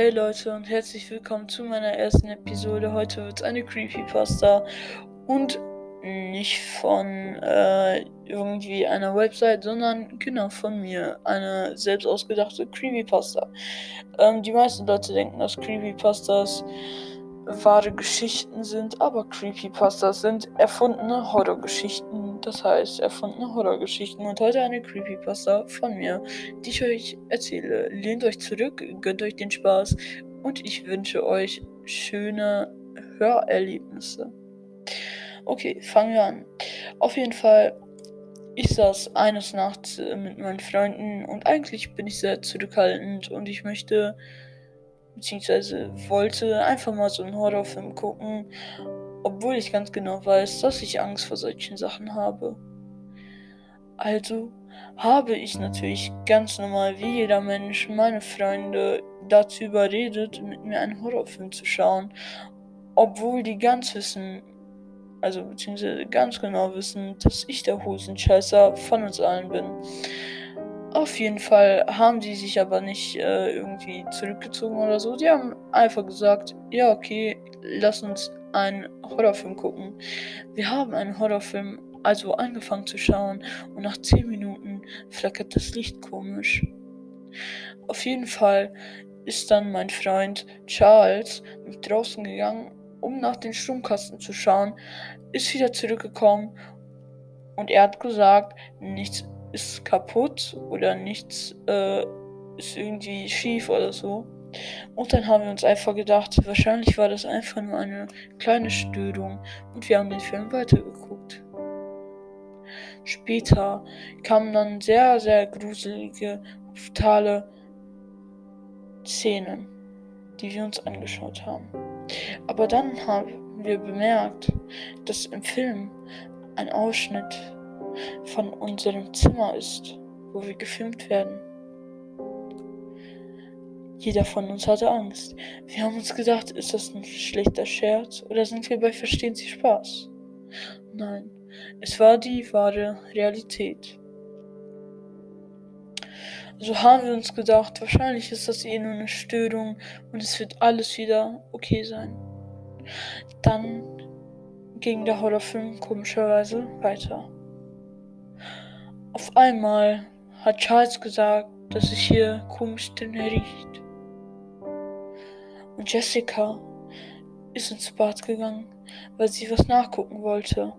Hey Leute und herzlich willkommen zu meiner ersten Episode. Heute wird es eine Creepypasta und nicht von äh, irgendwie einer Website, sondern genau von mir. Eine selbst ausgedachte Creepypasta. Ähm, die meisten Leute denken, dass Creepypastas wahre Geschichten sind, aber Creepypastas sind erfundene Horrorgeschichten. Das heißt, erfundene Horrorgeschichten. Und heute eine Creepypasta von mir, die ich euch erzähle. Lehnt euch zurück, gönnt euch den Spaß und ich wünsche euch schöne Hörerlebnisse. Okay, fangen wir an. Auf jeden Fall, ich saß eines Nachts mit meinen Freunden und eigentlich bin ich sehr zurückhaltend und ich möchte beziehungsweise wollte einfach mal so einen Horrorfilm gucken, obwohl ich ganz genau weiß, dass ich Angst vor solchen Sachen habe. Also habe ich natürlich ganz normal wie jeder Mensch meine Freunde dazu überredet, mit mir einen Horrorfilm zu schauen, obwohl die ganz wissen, also beziehungsweise ganz genau wissen, dass ich der Hosenscheißer von uns allen bin. Auf jeden Fall haben die sich aber nicht äh, irgendwie zurückgezogen oder so. Die haben einfach gesagt, ja, okay, lass uns einen Horrorfilm gucken. Wir haben einen Horrorfilm also angefangen zu schauen und nach 10 Minuten flackert das Licht komisch. Auf jeden Fall ist dann mein Freund Charles mit draußen gegangen, um nach den Stromkasten zu schauen, ist wieder zurückgekommen und er hat gesagt, nichts ist kaputt oder nichts äh, ist irgendwie schief oder so. Und dann haben wir uns einfach gedacht, wahrscheinlich war das einfach nur eine kleine Störung und wir haben den Film weitergeguckt. Später kamen dann sehr, sehr gruselige, brutale Szenen, die wir uns angeschaut haben. Aber dann haben wir bemerkt, dass im Film ein Ausschnitt von unserem Zimmer ist, wo wir gefilmt werden. Jeder von uns hatte Angst. Wir haben uns gedacht, ist das ein schlechter Scherz oder sind wir bei Verstehen Sie Spaß? Nein, es war die wahre Realität. So haben wir uns gedacht, wahrscheinlich ist das eh nur eine Störung und es wird alles wieder okay sein. Dann ging der Horrorfilm komischerweise weiter. Auf einmal hat Charles gesagt, dass es hier komisch drin riecht. Jessica ist ins Bad gegangen, weil sie was nachgucken wollte.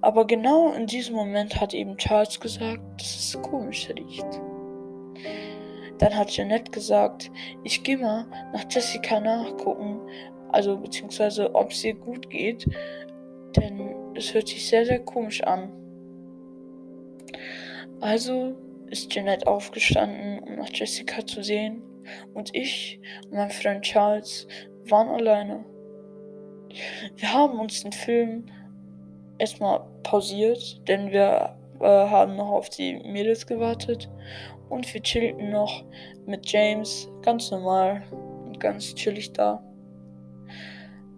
Aber genau in diesem Moment hat eben Charles gesagt, dass es komisch riecht. Dann hat Jeanette gesagt, ich gehe mal nach Jessica nachgucken, also beziehungsweise ob es ihr gut geht, denn es hört sich sehr, sehr komisch an. Also ist Jeanette aufgestanden, um nach Jessica zu sehen, und ich und mein Freund Charles waren alleine. Wir haben uns den Film erstmal pausiert, denn wir äh, haben noch auf die Mädels gewartet und wir chillten noch mit James ganz normal und ganz chillig da.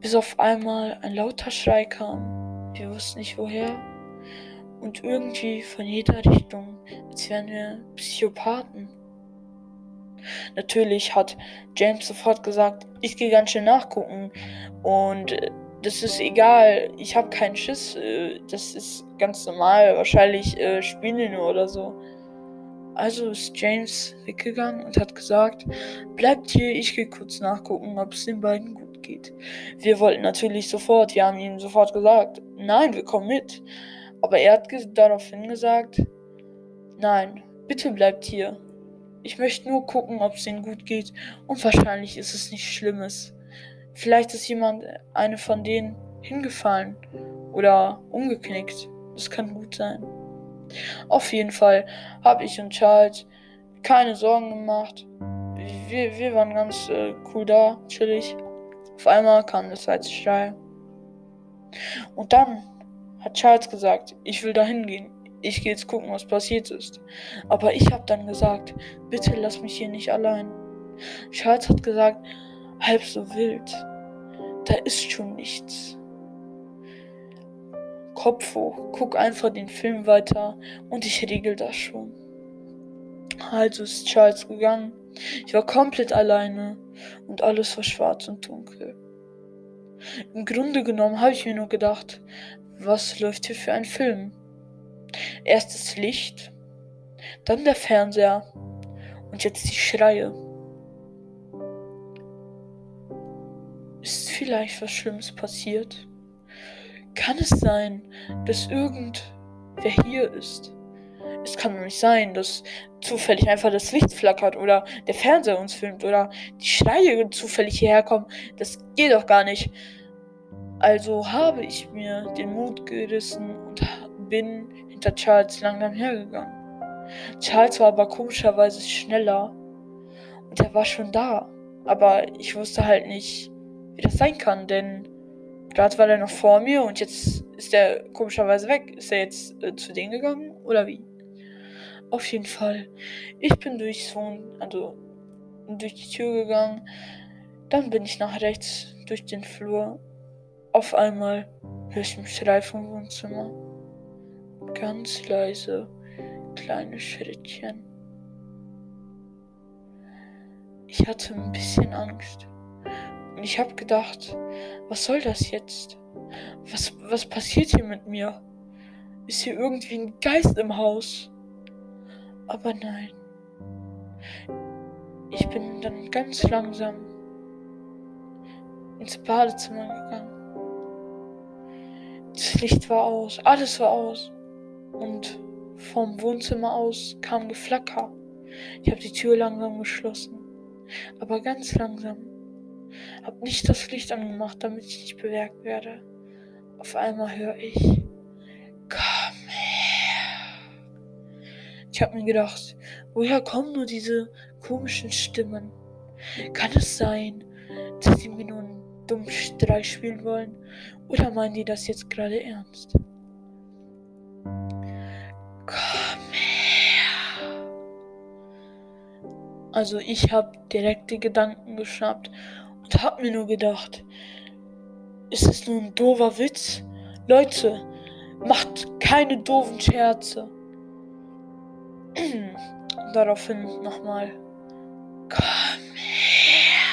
Bis auf einmal ein lauter Schrei kam. Wir wussten nicht woher und irgendwie von jeder Richtung, als wären wir Psychopathen. Natürlich hat James sofort gesagt, ich gehe ganz schön nachgucken und äh, das ist egal, ich habe keinen Schiss, äh, das ist ganz normal, wahrscheinlich äh, spielen nur oder so. Also ist James weggegangen und hat gesagt, bleibt hier, ich gehe kurz nachgucken, ob es den beiden gut geht. Wir wollten natürlich sofort, wir haben ihnen sofort gesagt, nein, wir kommen mit. Aber er hat daraufhin gesagt, nein, bitte bleibt hier. Ich möchte nur gucken, ob es ihnen gut geht und wahrscheinlich ist es nichts Schlimmes. Vielleicht ist jemand, eine von denen, hingefallen oder umgeknickt. Das kann gut sein. Auf jeden Fall habe ich und Charles keine Sorgen gemacht. Wir, wir waren ganz äh, cool da, chillig. Auf einmal kam das Schrei. Und dann hat Charles gesagt, ich will da hingehen. Ich gehe jetzt gucken, was passiert ist. Aber ich habe dann gesagt, bitte lass mich hier nicht allein. Charles hat gesagt, halb so wild. Da ist schon nichts. Kopf hoch, guck einfach den Film weiter und ich regel das schon. Also ist Charles gegangen. Ich war komplett alleine und alles war schwarz und dunkel. Im Grunde genommen habe ich mir nur gedacht, was läuft hier für ein Film? Erst das Licht, dann der Fernseher und jetzt die Schreie. Ist vielleicht was Schlimmes passiert? Kann es sein, dass irgendwer hier ist? Es kann doch nicht sein, dass zufällig einfach das Licht flackert oder der Fernseher uns filmt oder die Schreie zufällig hierher kommen. Das geht doch gar nicht. Also habe ich mir den Mut gerissen und bin hinter Charles langsam hergegangen. Charles war aber komischerweise schneller und er war schon da. Aber ich wusste halt nicht, wie das sein kann, denn gerade war er noch vor mir und jetzt ist er komischerweise weg. Ist er jetzt äh, zu denen gegangen oder wie? Auf jeden Fall. Ich bin durchs Wohn also durch die Tür gegangen. Dann bin ich nach rechts durch den Flur. Auf einmal höre ich einen Schrei vom Wohnzimmer. Ganz leise, kleine Schrittchen. Ich hatte ein bisschen Angst. Und ich habe gedacht, was soll das jetzt? Was, was passiert hier mit mir? Ist hier irgendwie ein Geist im Haus? Aber nein. Ich bin dann ganz langsam ins Badezimmer gegangen. Das Licht war aus, alles war aus. Und vom Wohnzimmer aus kam Geflacker. Ich habe die Tür langsam geschlossen. Aber ganz langsam. Hab nicht das Licht angemacht, damit ich nicht bewerkt werde. Auf einmal höre ich. Komm her. Ich hab mir gedacht, woher kommen nur diese komischen Stimmen? Kann es sein, dass sie mir nur einen dummen Streich spielen wollen? Oder meinen die das jetzt gerade ernst? Komm her. Also ich hab direkt die Gedanken geschnappt und hab mir nur gedacht, ist es nur ein doofer Witz? Leute, macht keine doofen Scherze. Daraufhin nochmal. Komm her.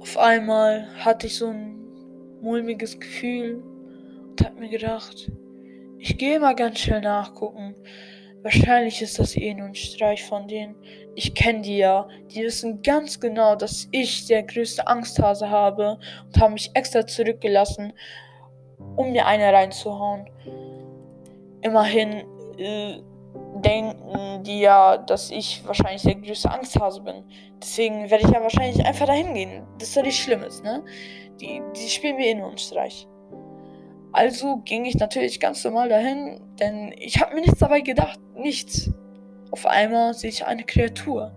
Auf einmal hatte ich so ein mulmiges Gefühl und hab mir gedacht, ich gehe mal ganz schnell nachgucken. Wahrscheinlich ist das eh nur ein Streich von denen. Ich kenne die ja. Die wissen ganz genau, dass ich der größte Angsthase habe und haben mich extra zurückgelassen, um mir eine reinzuhauen. Immerhin äh, denken die ja, dass ich wahrscheinlich der größte Angsthase bin. Deswegen werde ich ja wahrscheinlich einfach dahin gehen. Das ist ja nicht Schlimmes, ne? Die, die spielen mir eh nur einen Streich. Also ging ich natürlich ganz normal dahin, denn ich habe mir nichts dabei gedacht. Nichts. Auf einmal sehe ich eine Kreatur.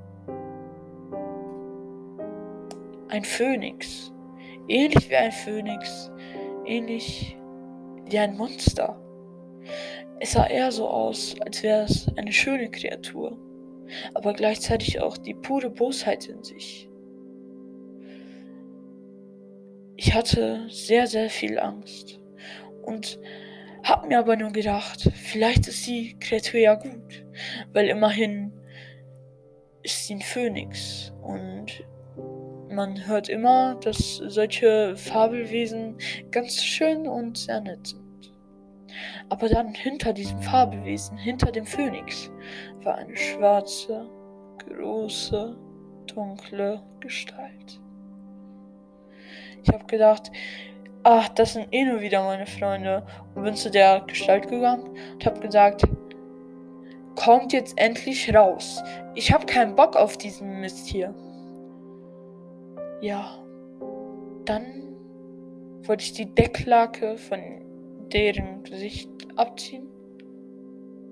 Ein Phönix. Ähnlich wie ein Phönix. Ähnlich wie ein Monster. Es sah eher so aus, als wäre es eine schöne Kreatur, aber gleichzeitig auch die pure Bosheit in sich. Ich hatte sehr, sehr viel Angst und hab mir aber nur gedacht, vielleicht ist die Kreatur ja gut, weil immerhin ist sie ein Phönix und man hört immer, dass solche Fabelwesen ganz schön und sehr nett sind. Aber dann hinter diesem Fabelwesen, hinter dem Phönix, war eine schwarze, große, dunkle Gestalt. Ich habe gedacht, ach, das sind eh nur wieder meine Freunde. Und bin zu der Gestalt gegangen und habe gesagt, kommt jetzt endlich raus. Ich habe keinen Bock auf diesen Mist hier. Ja, dann wollte ich die Decklake von deren Gesicht abziehen.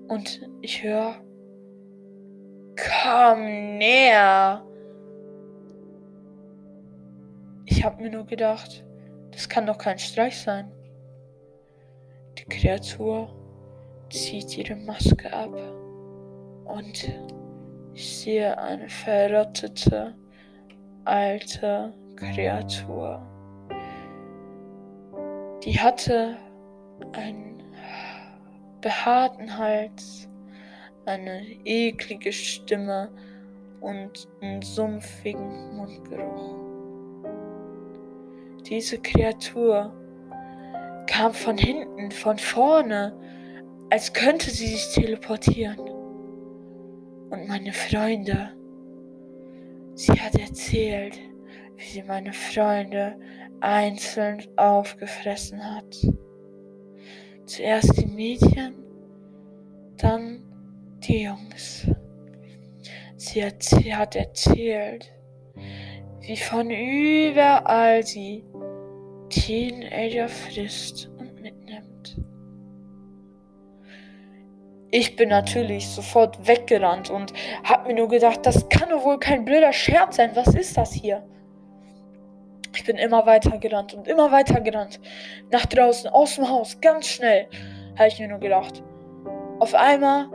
Und ich höre, komm näher. Ich habe mir nur gedacht, das kann doch kein Streich sein. Die Kreatur zieht ihre Maske ab und ich sehe eine verrottete alte Kreatur. Die hatte einen behaarten Hals, eine eklige Stimme und einen sumpfigen Mundgeruch. Diese Kreatur kam von hinten, von vorne, als könnte sie sich teleportieren. Und meine Freunde, sie hat erzählt, wie sie meine Freunde einzeln aufgefressen hat. Zuerst die Mädchen, dann die Jungs. Sie hat erzählt, wie von überall sie Teenager frisst und mitnimmt. Ich bin natürlich sofort weggerannt und hab mir nur gedacht, das kann doch wohl kein blöder Scherz sein. Was ist das hier? Ich bin immer weiter gerannt und immer weiter gerannt. Nach draußen, aus dem Haus, ganz schnell, habe ich mir nur gedacht. Auf einmal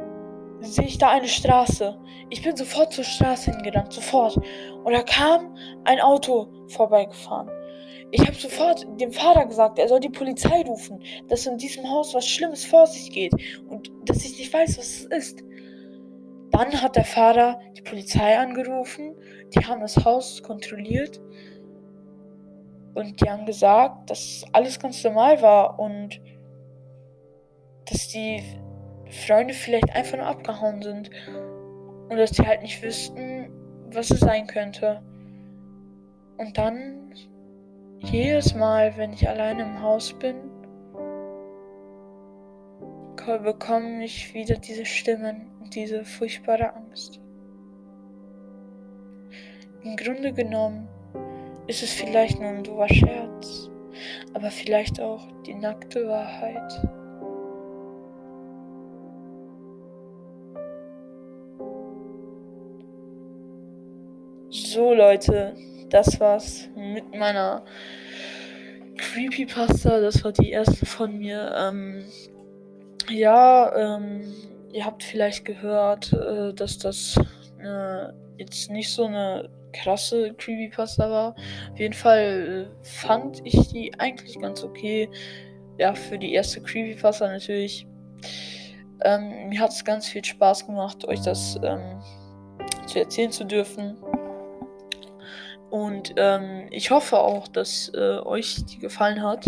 sehe ich da eine Straße. Ich bin sofort zur Straße hingerannt, sofort. Und da kam ein Auto vorbeigefahren. Ich habe sofort dem Vater gesagt, er soll die Polizei rufen, dass in diesem Haus was Schlimmes vor sich geht und dass ich nicht weiß, was es ist. Dann hat der Vater die Polizei angerufen, die haben das Haus kontrolliert und die haben gesagt, dass alles ganz normal war und dass die Freunde vielleicht einfach nur abgehauen sind und dass die halt nicht wüssten, was es sein könnte. Und dann jedes Mal, wenn ich alleine im Haus bin, bekomme ich wieder diese Stimmen und diese furchtbare Angst. Im Grunde genommen ist es vielleicht nur ein doofer Scherz, aber vielleicht auch die nackte Wahrheit. So Leute, das war's mit meiner Creepypasta. Das war die erste von mir. Ähm, ja, ähm, ihr habt vielleicht gehört, äh, dass das äh, jetzt nicht so eine krasse Creepypasta war. Auf jeden Fall äh, fand ich die eigentlich ganz okay. Ja, für die erste Creepypasta natürlich. Ähm, mir hat es ganz viel Spaß gemacht, euch das ähm, zu erzählen zu dürfen. Und ähm, ich hoffe auch, dass äh, euch die gefallen hat.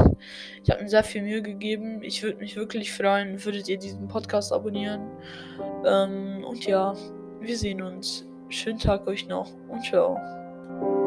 Ich habe mir sehr viel Mühe gegeben. Ich würde mich wirklich freuen, würdet ihr diesen Podcast abonnieren. Ähm, und ja, wir sehen uns. Schönen Tag euch noch und ciao.